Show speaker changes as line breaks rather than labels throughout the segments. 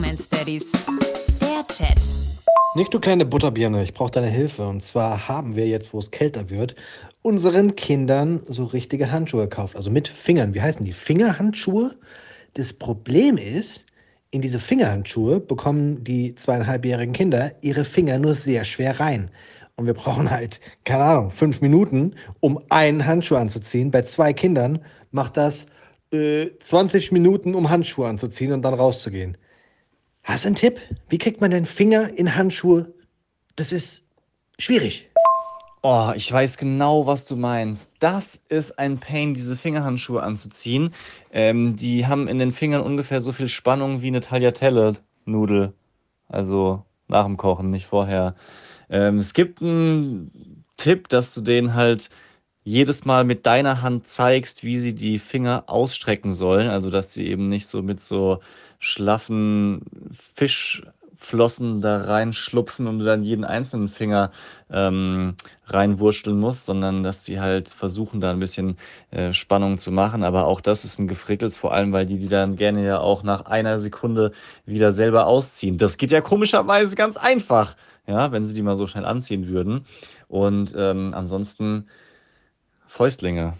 Bromance Daddies. Der Chat.
Nick, du kleine Butterbirne, ich brauche deine Hilfe. Und zwar haben wir jetzt, wo es kälter wird, unseren Kindern so richtige Handschuhe gekauft. Also mit Fingern. Wie heißen die? Fingerhandschuhe? Das Problem ist, in diese Fingerhandschuhe bekommen die zweieinhalbjährigen Kinder ihre Finger nur sehr schwer rein. Und wir brauchen halt, keine Ahnung, fünf Minuten, um einen Handschuh anzuziehen. Bei zwei Kindern macht das äh, 20 Minuten, um Handschuhe anzuziehen und dann rauszugehen. Hast du einen Tipp? Wie kriegt man den Finger in Handschuhe? Das ist schwierig.
Oh, ich weiß genau, was du meinst. Das ist ein Pain, diese Fingerhandschuhe anzuziehen. Ähm, die haben in den Fingern ungefähr so viel Spannung wie eine Tagliatelle-Nudel. Also nach dem Kochen, nicht vorher. Ähm, es gibt einen Tipp, dass du den halt jedes Mal mit deiner Hand zeigst, wie sie die Finger ausstrecken sollen. Also, dass sie eben nicht so mit so schlaffen Fischflossen da reinschlupfen und du dann jeden einzelnen Finger ähm, reinwurschteln musst, sondern dass sie halt versuchen, da ein bisschen äh, Spannung zu machen. Aber auch das ist ein Gefrickels, vor allem, weil die die dann gerne ja auch nach einer Sekunde wieder selber ausziehen. Das geht ja komischerweise ganz einfach, ja, wenn sie die mal so schnell anziehen würden. Und ähm, ansonsten Fäustlinge.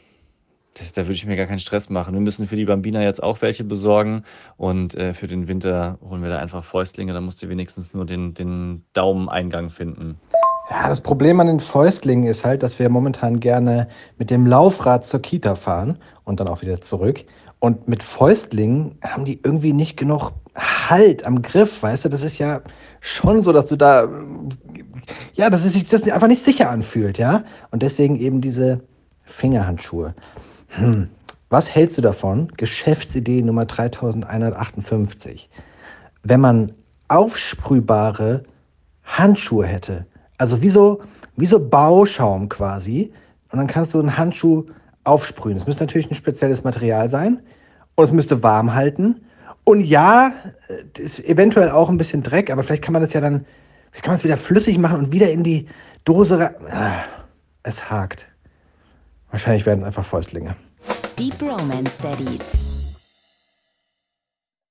Das, da würde ich mir gar keinen Stress machen. Wir müssen für die Bambina jetzt auch welche besorgen und äh, für den Winter holen wir da einfach Fäustlinge. Da musst du wenigstens nur den, den Daumeneingang finden.
Ja, das Problem an den Fäustlingen ist halt, dass wir momentan gerne mit dem Laufrad zur Kita fahren und dann auch wieder zurück. Und mit Fäustlingen haben die irgendwie nicht genug Halt am Griff, weißt du? Das ist ja schon so, dass du da, ja, dass es sich das einfach nicht sicher anfühlt, ja? Und deswegen eben diese Fingerhandschuhe. Hm. Was hältst du davon? Geschäftsidee Nummer 3158. Wenn man aufsprühbare Handschuhe hätte, also wie so, wie so Bauschaum quasi, und dann kannst du einen Handschuh aufsprühen. Es müsste natürlich ein spezielles Material sein und es müsste warm halten. Und ja, ist eventuell auch ein bisschen Dreck, aber vielleicht kann man das ja dann, kann man es wieder flüssig machen und wieder in die Dose. Ah, es hakt. Wahrscheinlich werden es einfach Fäustlinge.
Die Bromance Daddies.